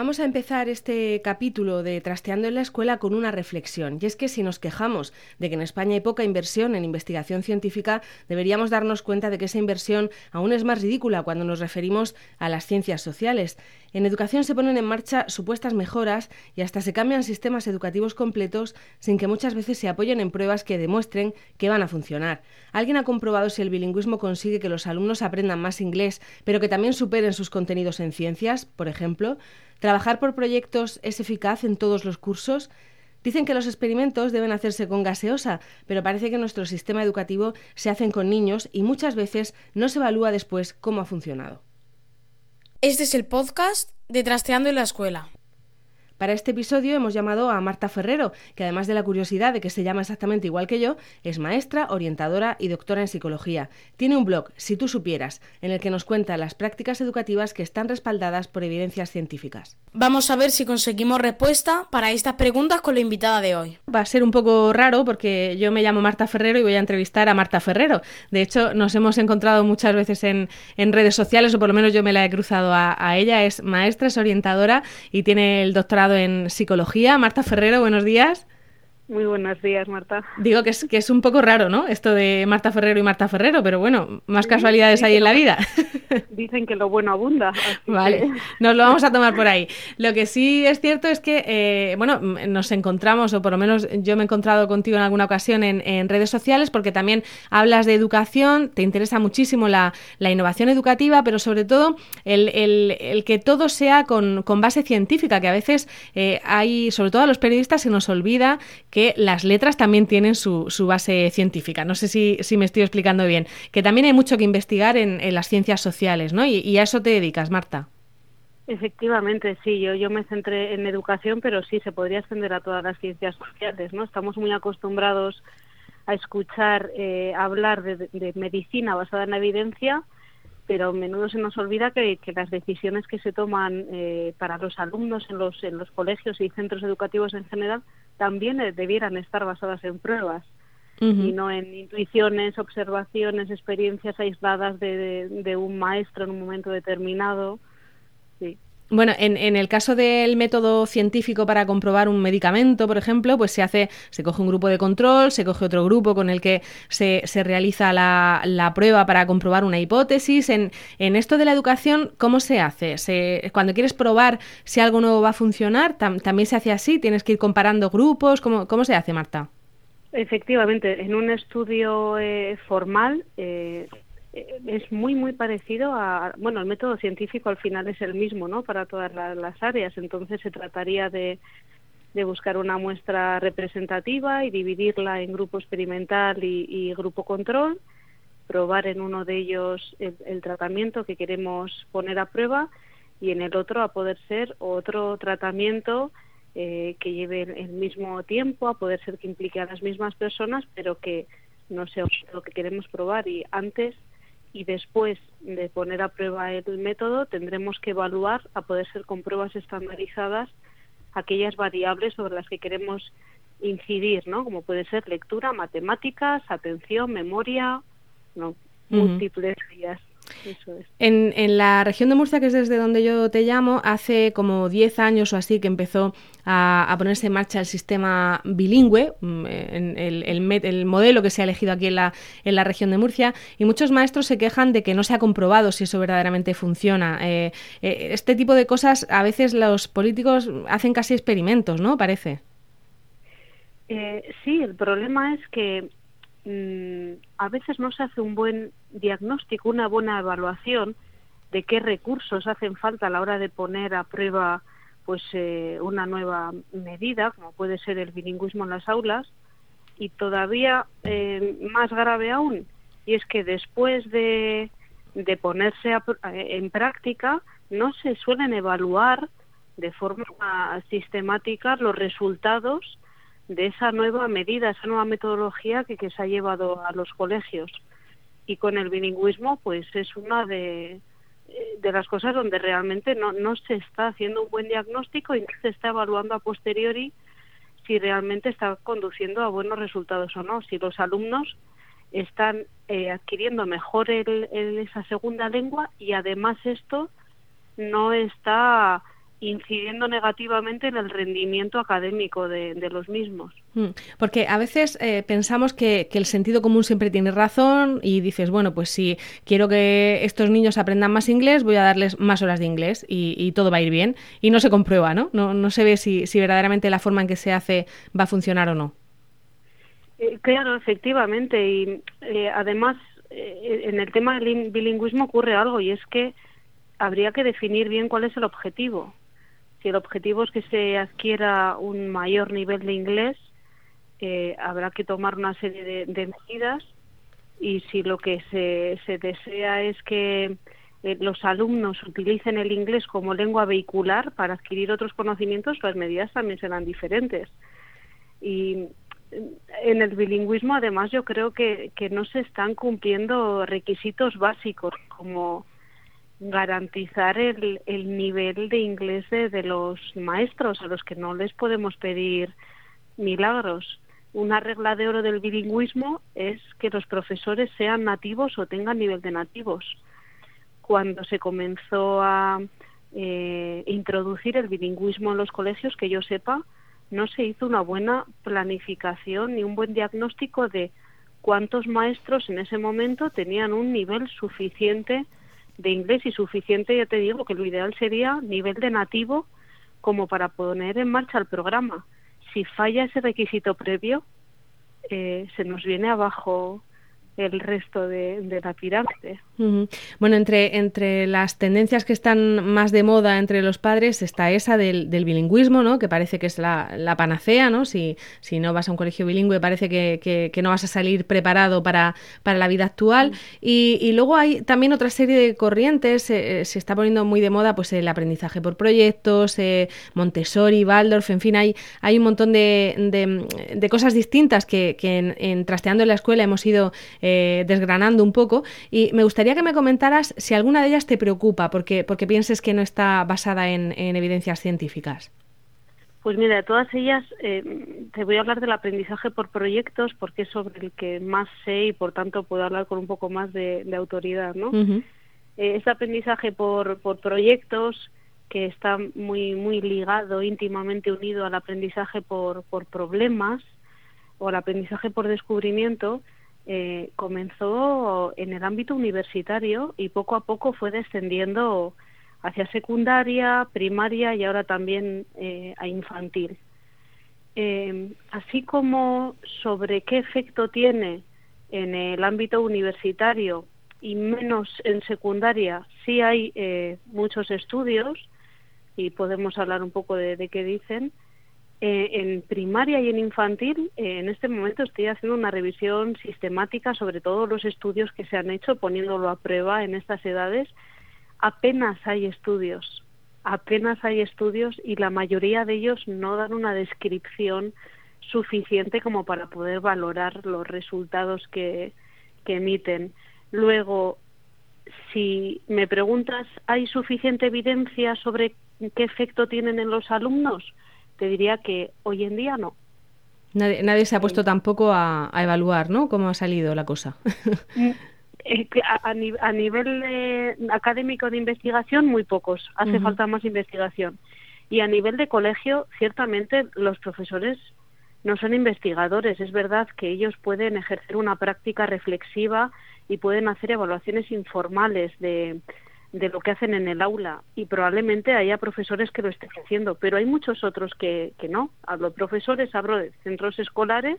Vamos a empezar este capítulo de Trasteando en la Escuela con una reflexión. Y es que si nos quejamos de que en España hay poca inversión en investigación científica, deberíamos darnos cuenta de que esa inversión aún es más ridícula cuando nos referimos a las ciencias sociales. En educación se ponen en marcha supuestas mejoras y hasta se cambian sistemas educativos completos sin que muchas veces se apoyen en pruebas que demuestren que van a funcionar. ¿Alguien ha comprobado si el bilingüismo consigue que los alumnos aprendan más inglés, pero que también superen sus contenidos en ciencias, por ejemplo? ¿Trabajar por proyectos es eficaz en todos los cursos? Dicen que los experimentos deben hacerse con gaseosa, pero parece que nuestro sistema educativo se hacen con niños y muchas veces no se evalúa después cómo ha funcionado. Este es el podcast de Trasteando en la Escuela. Para este episodio hemos llamado a Marta Ferrero, que además de la curiosidad de que se llama exactamente igual que yo, es maestra, orientadora y doctora en psicología. Tiene un blog, Si tú supieras, en el que nos cuenta las prácticas educativas que están respaldadas por evidencias científicas. Vamos a ver si conseguimos respuesta para estas preguntas con la invitada de hoy. Va a ser un poco raro porque yo me llamo Marta Ferrero y voy a entrevistar a Marta Ferrero. De hecho, nos hemos encontrado muchas veces en, redes sociales, o por lo menos yo me la he cruzado a, a ella. Es maestra, es orientadora y tiene el doctorado en psicología. Marta Ferrero, buenos días. Muy buenos días, Marta. Digo que es, que es un poco raro, ¿no? Esto de Marta Ferrero y Marta Ferrero, pero bueno, más casualidades hay en la vida. Dicen que lo bueno abunda. Vale, nos lo vamos a tomar por ahí. Lo que sí es cierto es que, eh, bueno, nos encontramos, o por lo menos yo me he encontrado contigo en alguna ocasión en, redes sociales, porque también hablas de educación, te interesa muchísimo la, innovación educativa, pero sobre todo el, que todo sea con, base científica, que a veces eh, hay, sobre todo a los periodistas, se nos olvida que las letras también tienen su, base científica. No sé si, me estoy explicando bien. Que también hay mucho que investigar en, las ciencias sociales, ¿no? Y, a eso te dedicas, Marta. Efectivamente, sí, yo, yo me centré en educación, pero sí, se podría extender a todas las ciencias sociales, ¿no? Estamos muy acostumbrados a escuchar eh, hablar de, medicina basada en la evidencia, pero a menudo se nos olvida que, las decisiones que se toman eh, para los alumnos en los, en los colegios y centros educativos en general también eh, debieran estar basadas en pruebas y no en intuiciones, observaciones, experiencias aisladas de, de un maestro en un momento determinado. Sí. Bueno, en, en, el caso del método científico para comprobar un medicamento, por ejemplo, pues se hace, se coge un grupo de control, se coge otro grupo con el que se, se realiza la, la, prueba para comprobar una hipótesis. En, en, esto de la educación, ¿cómo se hace? Se, cuando quieres probar si algo nuevo va a funcionar, también se hace así, tienes que ir comparando grupos. ¿Cómo, cómo se hace, Marta? Efectivamente, en un estudio eh, formal eh, es muy muy parecido a bueno el método científico al final es el mismo no para todas las, áreas. Entonces se trataría de, de buscar una muestra representativa y dividirla en grupo experimental y, grupo control probar en uno de ellos el, tratamiento que queremos poner a prueba y en el otro a poder ser otro tratamiento eh, que lleve el mismo tiempo a poder ser que implique a las mismas personas pero que no sea lo que queremos probar. Y antes y después de poner a prueba el método tendremos que evaluar a poder ser con pruebas estandarizadas aquellas variables sobre las que queremos incidir, ¿no? Como puede ser lectura, matemáticas, atención, memoria, no, múltiples vías. En, en, la región de Murcia, que es desde donde yo te llamo, hace como 10 años o así que empezó a, ponerse en marcha el sistema bilingüe, mm, en el, el, modelo que se ha elegido aquí en la, en la región de Murcia, y muchos maestros se quejan de que no se ha comprobado si eso verdaderamente funciona. Eh, eh, este tipo de cosas a veces los políticos hacen casi experimentos, ¿no? Parece. Eh, sí, el problema es que Mm, a veces no se hace un buen diagnóstico, una buena evaluación de qué recursos hacen falta a la hora de poner a prueba pues eh, una nueva medida, como puede ser el bilingüismo en las aulas, y todavía eh, más grave aún, y es que después de, de ponerse en práctica no se suelen evaluar de forma sistemática los resultados de esa nueva medida, esa nueva metodología que, se ha llevado a los colegios. Y con el bilingüismo, pues es una de, de las cosas donde realmente no, no se está haciendo un buen diagnóstico y no se está evaluando a posteriori si realmente está conduciendo a buenos resultados o no, si los alumnos están eh, adquiriendo mejor el, esa segunda lengua y además esto no está incidiendo negativamente en el rendimiento académico de, los mismos. Mm, porque a veces eh, pensamos que, el sentido común siempre tiene razón y dices, bueno, pues si quiero que estos niños aprendan más inglés, voy a darles más horas de inglés y, todo va a ir bien. Y no se comprueba, ¿no? No, se ve si, verdaderamente la forma en que se hace va a funcionar o no. Eh, claro, efectivamente. Y eh, además, en el tema del bilingüismo ocurre algo y es que habría que definir bien cuál es el objetivo si el objetivo es que se adquiera un mayor nivel de inglés, eh, habrá que tomar una serie de, medidas y si lo que se, se desea es que eh, los alumnos utilicen el inglés como lengua vehicular para adquirir otros conocimientos, las medidas también serán diferentes. Y en el bilingüismo, además, yo creo que, que no se están cumpliendo requisitos básicos como garantizar el, el nivel de inglés de, los maestros a los que no les podemos pedir milagros. Una regla de oro del bilingüismo es que los profesores sean nativos o tengan nivel de nativos. Cuando se comenzó a eh, introducir el bilingüismo en los colegios, que yo sepa, no se hizo una buena planificación ni un buen diagnóstico de cuántos maestros en ese momento tenían un nivel suficiente de inglés y suficiente, ya te digo que lo ideal sería nivel de nativo como para poner en marcha el programa. Si falla ese requisito previo, eh, se nos viene abajo el resto de, la pirámide. Bueno, entre, entre las tendencias que están más de moda entre los padres está esa del, bilingüismo, ¿no? que parece que es la, panacea, ¿no? Si, si, no vas a un colegio bilingüe parece que, no vas a salir preparado para, para la vida actual. Y, luego hay también otra serie de corrientes, eh, se está poniendo muy de moda pues el aprendizaje por proyectos, eh, Montessori, Waldorf, en fin, hay, hay un montón de, de, cosas distintas que, en, Trasteando en la Escuela hemos ido eh, desgranando un poco y me gustaría que me comentaras si alguna de ellas te preocupa porque, porque pienses que no está basada en, evidencias científicas. Pues mira, de todas ellas eh, te voy a hablar del aprendizaje por proyectos porque es sobre el que más sé y por tanto puedo hablar con un poco más de, autoridad, ¿no? Eh, este aprendizaje por, por proyectos que está muy muy ligado, íntimamente unido al aprendizaje por, por problemas o al aprendizaje por descubrimiento, eh, comenzó en el ámbito universitario y poco a poco fue descendiendo hacia secundaria, primaria y ahora también eh, a infantil. Eh, así como sobre qué efecto tiene en el ámbito universitario y menos en secundaria, sí hay muchos estudios y podemos hablar un poco de qué dicen, eh, en primaria y en infantil, eh, en este momento estoy haciendo una revisión sistemática sobre todos los estudios que se han hecho, poniéndolo a prueba en estas edades. Apenas hay estudios, apenas hay estudios y la mayoría de ellos no dan una descripción suficiente como para poder valorar los resultados que, que emiten. Luego, si me preguntas, ¿hay suficiente evidencia sobre qué efecto tienen en los alumnos? Te diría que hoy en día no. Nadie, se ha puesto tampoco a, evaluar, ¿no? Cómo ha salido la cosa. Mm, eh, a, a, nivel académico de investigación, muy pocos. Hace falta más investigación. Y a nivel de colegio, ciertamente los profesores no son investigadores. Es verdad que ellos pueden ejercer una práctica reflexiva y pueden hacer evaluaciones informales de, de lo que hacen en el aula y probablemente haya profesores que lo estén haciendo, pero hay muchos otros que, que no. Hablo de profesores, hablo de centros escolares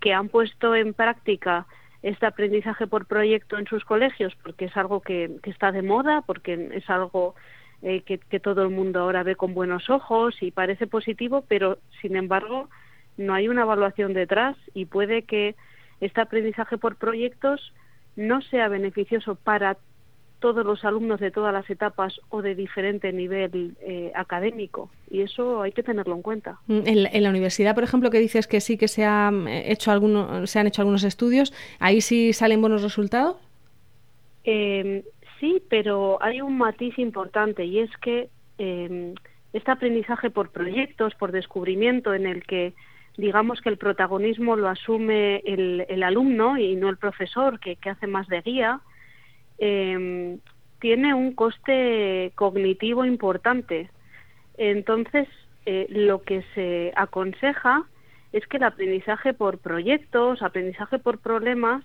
que han puesto en práctica este aprendizaje por proyecto en sus colegios porque es algo que, está de moda, porque es algo eh, que, que todo el mundo ahora ve con buenos ojos y parece positivo, pero sin embargo no hay una evaluación detrás y puede que este aprendizaje por proyectos no sea beneficioso para todos los alumnos de todas las etapas o de diferente nivel eh, académico y eso hay que tenerlo en cuenta. Mm, en la, universidad, por ejemplo, que dices que sí que se, ha eh, hecho alguno, se han hecho algunos estudios, ¿ahí sí salen buenos resultados? Eh, sí, pero hay un matiz importante y es que eh, este aprendizaje por proyectos, por descubrimiento en el que digamos que el protagonismo lo asume el, alumno y no el profesor, que, hace más de guía, em, tiene un coste cognitivo importante. Entonces, eh, lo que se aconseja es que el aprendizaje por proyectos, aprendizaje por problemas,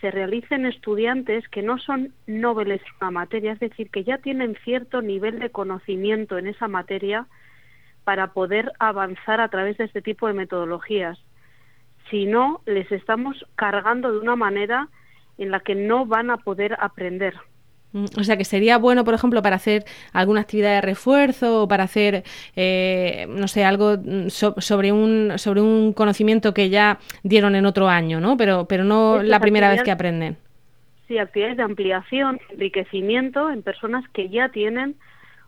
se realicen estudiantes que no son nobles en la materia, es decir, que ya tienen cierto nivel de conocimiento en esa materia para poder avanzar a través de este tipo de metodologías. Si no, les estamos cargando de una manera en la que no van a poder aprender. Mm, o sea que sería bueno, por ejemplo, para hacer alguna actividad de refuerzo o para hacer, eh, no sé, algo mm, sobre un sobre un conocimiento que ya dieron en otro año, ¿no? Pero pero no la primera vez que aprenden. Sí, actividades de ampliación, enriquecimiento en personas que ya tienen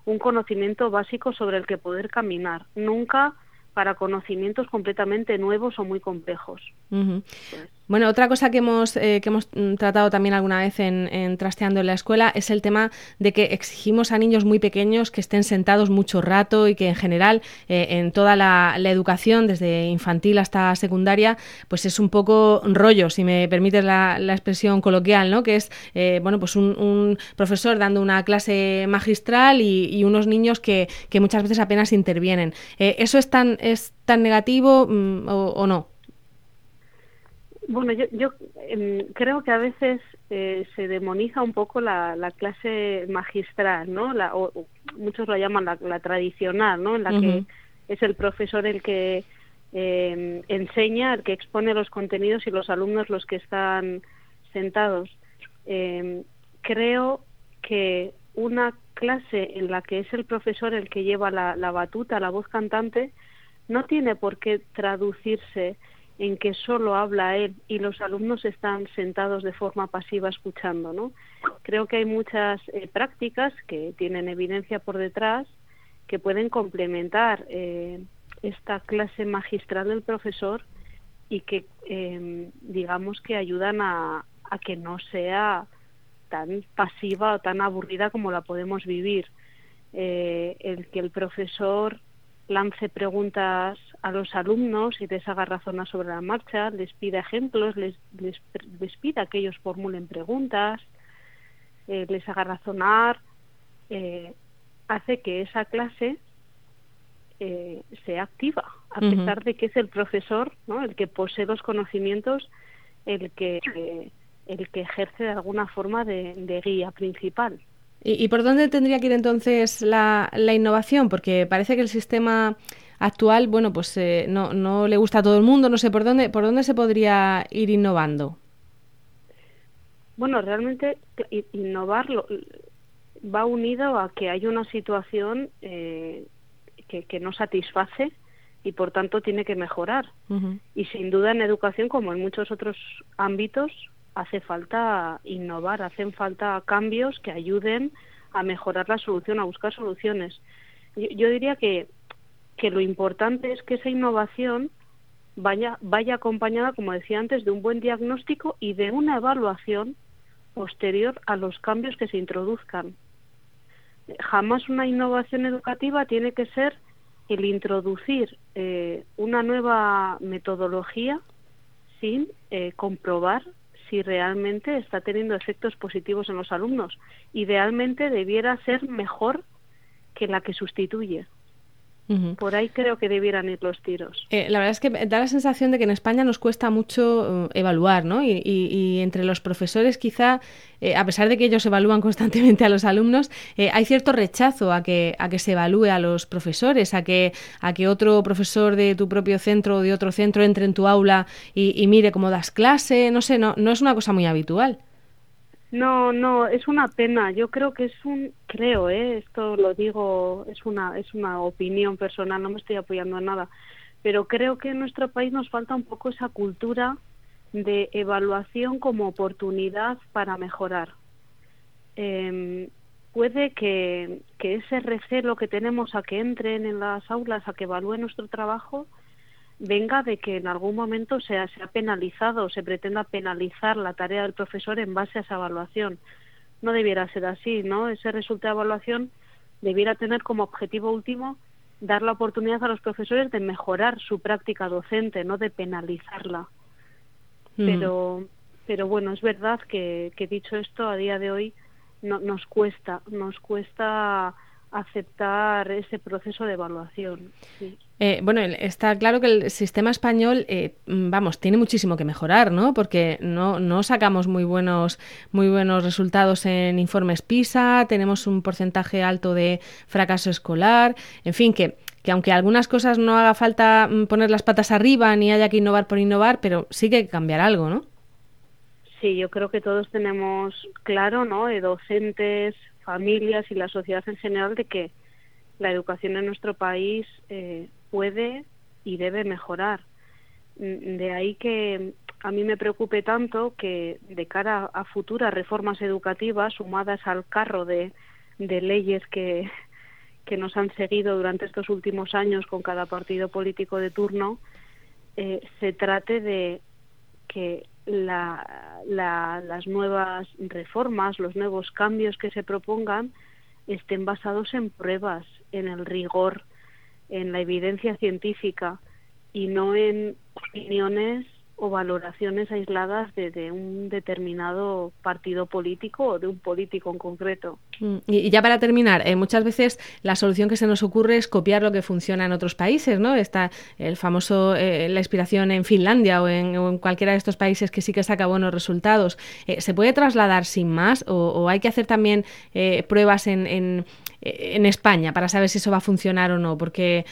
un conocimiento básico sobre el que poder caminar, nunca para conocimientos completamente nuevos o muy complejos. Bueno, otra cosa que hemos, eh, que hemos mm, tratado también alguna vez en, Trasteando en la Escuela es el tema de que exigimos a niños muy pequeños que estén sentados mucho rato y que en general eh, en toda la, educación, desde infantil hasta secundaria, pues es un poco rollo, si me permites la, expresión coloquial, ¿no? Que es, eh, bueno, pues un, profesor dando una clase magistral y, unos niños que, muchas veces apenas intervienen. ¿Eso es tan, es tan negativo mm, o no? Bueno, yo, yo em, creo que a veces eh, se demoniza un poco la, la clase magistral, ¿no? La, o, muchos lo llaman la, tradicional, ¿no? En la que es el profesor el que eh, enseña, el que expone los contenidos y los alumnos los que están sentados. Em, creo que una clase en la que es el profesor el que lleva la, la batuta, la voz cantante, no tiene por qué traducirse en que solo habla él y los alumnos están sentados de forma pasiva escuchando, ¿no? Creo que hay muchas eh, prácticas que tienen evidencia por detrás que pueden complementar eh, esta clase magistral del profesor y que em, digamos que ayudan a, a que no sea tan pasiva o tan aburrida como la podemos vivir. Eh, el que el profesor lance preguntas a los alumnos y les haga razonar sobre la marcha, les pida ejemplos, les, les, pida que ellos formulen preguntas, eh, les haga razonar, eh, hace que esa clase eh, sea activa, a pesar de que es el profesor, ¿no? el que posee los conocimientos, el que, el que ejerce de alguna forma de guía principal. ¿Y, por dónde tendría que ir entonces la, la, innovación? Porque parece que el sistema actual, bueno, pues eh, no, no le gusta a todo el mundo, no sé por dónde, por dónde se podría ir innovando. Bueno, realmente innovar va unido a que hay una situación eh, que, que, no satisface y por tanto tiene que mejorar. Y sin duda en educación, como en muchos otros ámbitos, hace falta innovar, hacen falta cambios que ayuden a mejorar la solución, a buscar soluciones. Yo, diría que, que lo importante es que esa innovación vaya, vaya acompañada, como decía antes, de un buen diagnóstico y de una evaluación posterior a los cambios que se introduzcan. Jamás una innovación educativa tiene que ser el introducir eh, una nueva metodología sin eh, comprobar si realmente está teniendo efectos positivos en los alumnos. Idealmente debiera ser mejor que la que sustituye. Por ahí creo que debieran ir los tiros. Eh, la verdad es que da la sensación de que en España nos cuesta mucho eh, evaluar, ¿no? Y, entre los profesores quizá, eh, a pesar de que ellos evalúan constantemente a los alumnos, hay cierto rechazo a que, a que se evalúe a los profesores, a que, a que otro profesor de tu propio centro o de otro centro entre en tu aula y, y mire cómo das clase, no sé, no, no es una cosa muy habitual. No, no, es una pena. Yo creo que es un, creo, ¿eh? esto lo digo, es una, es una opinión personal, no me estoy apoyando en nada, pero creo que en nuestro país nos falta un poco esa cultura de evaluación como oportunidad para mejorar. Eh, puede que, que ese recelo que tenemos a que entren en las aulas, a que evalúen nuestro trabajo, venga de que en algún momento se ha, se ha penalizado o se pretenda penalizar la tarea del profesor en base a esa evaluación. No debiera ser así, ¿no? Ese resultado de evaluación debiera tener como objetivo último dar la oportunidad a los profesores de mejorar su práctica docente, no de penalizarla. Mm. Pero, pero bueno, es verdad que, que dicho esto, a día de hoy no, nos cuesta, nos cuesta aceptar ese proceso de evaluación. Eh, bueno, está claro que el sistema español, eh, mm, vamos, tiene muchísimo que mejorar, ¿no? Porque no, no sacamos muy buenos, muy buenos resultados en informes PISA, tenemos un porcentaje alto de fracaso escolar, en fin, que, que aunque algunas cosas no haga falta mm, poner las patas arriba ni haya que innovar por innovar, pero sí que hay que cambiar algo, ¿no? Sí, yo creo que todos tenemos claro, ¿no? De docentes, familias y la sociedad en general de que la educación en nuestro país eh, puede y debe mejorar. Mm, de ahí que a mí me preocupe tanto que de cara a futuras reformas educativas sumadas al carro de, leyes que, que nos han seguido durante estos últimos años con cada partido político de turno, eh, se trate de que la, las nuevas reformas, los nuevos cambios que se propongan estén basados en pruebas, en el rigor, en la evidencia científica y no en opiniones o valoraciones aisladas de, un determinado partido político o de un político en concreto. Mm, y ya para terminar, eh, muchas veces la solución que se nos ocurre es copiar lo que funciona en otros países, ¿no? Está el famoso, eh, la inspiración en Finlandia o en, cualquiera de estos países que sí que saca buenos resultados. Eh, ¿Se puede trasladar sin más o, hay que hacer también pruebas en, en, España para saber si eso va a funcionar o no? Porque,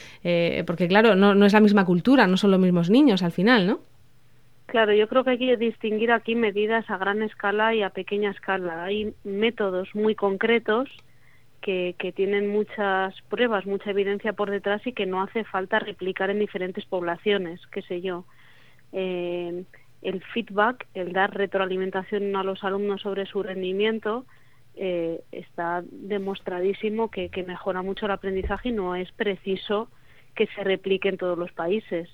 porque claro, no es la misma cultura, no son los mismos niños al final, ¿no? Claro, yo creo que hay que distinguir aquí medidas a gran escala y a pequeña escala. Hay métodos muy concretos que, que tienen muchas pruebas, mucha evidencia por detrás y que no hace falta replicar en diferentes poblaciones, qué sé yo. Eh, el feedback, el dar retroalimentación a los alumnos sobre su rendimiento, eh, está demostradísimo que, que mejora mucho el aprendizaje y no es preciso que se replique en todos los países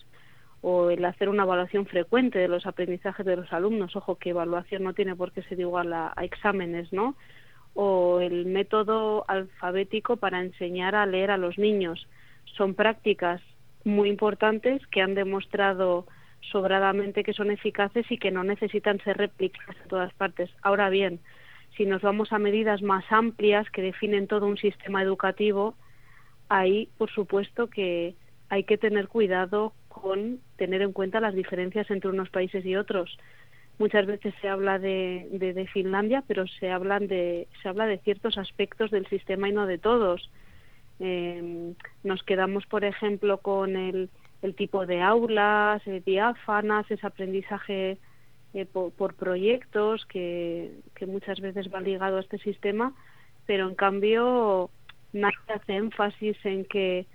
o el hacer una evaluación frecuente de los aprendizajes de los alumnos, ojo que evaluación no tiene por qué ser igual a, exámenes, ¿no? O el método alfabético para enseñar a leer a los niños. Son prácticas muy importantes que han demostrado sobradamente que son eficaces y que no necesitan ser replicadas en todas partes. Ahora bien, si nos vamos a medidas más amplias que definen todo un sistema educativo, ahí, por supuesto, que hay que tener cuidado con tener en cuenta las diferencias entre unos países y otros. Muchas veces se habla de, de, Finlandia, pero se, hablan de, se habla de ciertos aspectos del sistema y no de todos. Eh, nos quedamos, por ejemplo, con el, el tipo de aulas eh, diáfanas, ese aprendizaje eh, por, por, proyectos que, que muchas veces va ligado a este sistema, pero en cambio nadie hace énfasis en que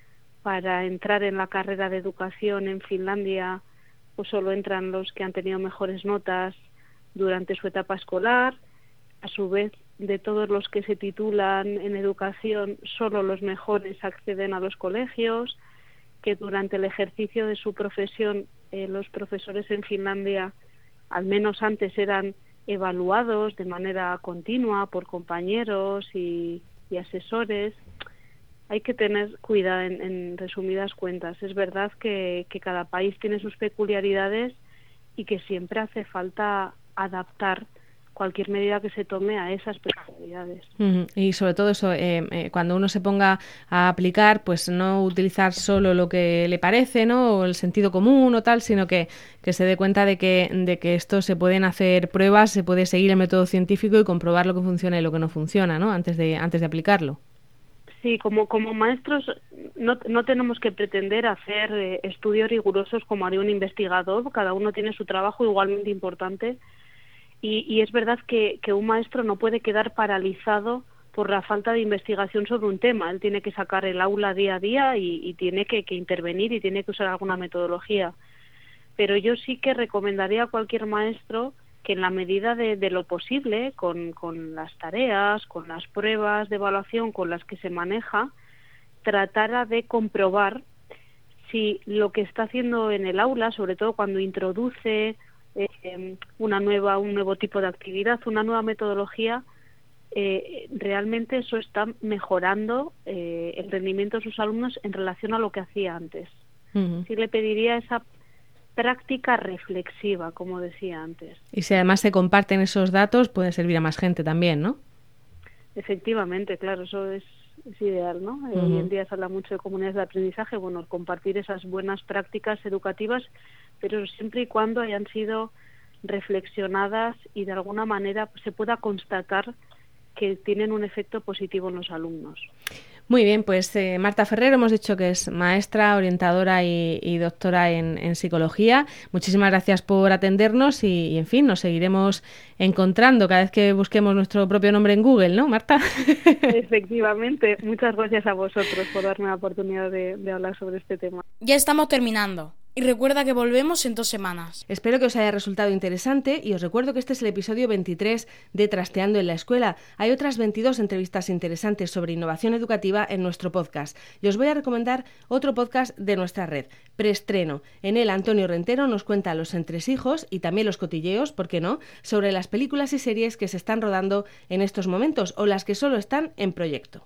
para entrar en la carrera de educación en Finlandia pues solo entran los que han tenido mejores notas durante su etapa escolar. A su vez, de todos los que se titulan en educación, solo los mejores acceden a los colegios, que durante el ejercicio de su profesión eh, los profesores en Finlandia, al menos antes, eran evaluados de manera continua por compañeros y asesores hay que tener cuidado en, resumidas cuentas. Es verdad que, que cada país tiene sus peculiaridades y que siempre hace falta adaptar cualquier medida que se tome a esas peculiaridades. Y sobre todo eso, eh, eh, cuando uno se ponga a aplicar, pues no utilizar solo lo que le parece, ¿no? O el sentido común o tal, sino que, que se dé cuenta de que, de que esto se pueden hacer pruebas, se puede seguir el método científico y comprobar lo que funciona y lo que no funciona, ¿no? Antes de, antes de aplicarlo. Sí, como, como maestros no, no tenemos que pretender hacer eh, estudios rigurosos como haría un investigador, cada uno tiene su trabajo igualmente importante y, es verdad que, un maestro no puede quedar paralizado por la falta de investigación sobre un tema. Él tiene que sacar el aula día a día y, tiene que, intervenir y tiene que usar alguna metodología. Pero yo sí que recomendaría a cualquier maestro que en la medida de, lo posible, con, con, las tareas, con las pruebas de evaluación con las que se maneja, tratara de comprobar si lo que está haciendo en el aula, sobre todo cuando introduce eh, una nueva, un nuevo tipo de actividad, una nueva metodología, eh, realmente eso está mejorando eh, el rendimiento de sus alumnos en relación a lo que hacía antes. Sí le pediría esa práctica reflexiva, como decía antes. Y si además se comparten esos datos, puede servir a más gente también, ¿no? Efectivamente, claro, eso es, ideal, ¿no? Hoy en día se habla mucho de comunidades de aprendizaje, bueno, compartir esas buenas prácticas educativas pero siempre y cuando hayan sido reflexionadas y de alguna manera se pueda constatar que tienen un efecto positivo en los alumnos. Muy bien, pues eh, Marta Ferrero hemos dicho que es maestra, orientadora y, doctora en, psicología. Muchísimas gracias por atendernos y, en fin, nos seguiremos encontrando cada vez que busquemos nuestro propio nombre en Google, ¿no, Marta? Efectivamente. Muchas gracias a vosotros por darme la oportunidad de hablar sobre este tema. Ya estamos terminando. Y recuerda que volvemos en dos semanas. Espero que os haya resultado interesante y os recuerdo que este es el episodio 23 de Trasteando en la Escuela. Hay otras 22 entrevistas interesantes sobre innovación educativa en nuestro podcast. Y os voy a recomendar otro podcast de nuestra red, Preestreno. En él Antonio Rentero nos cuenta los entresijos y también los cotilleos, ¿por qué no?, sobre las películas y series que se están rodando en estos momentos o las que solo están en proyecto.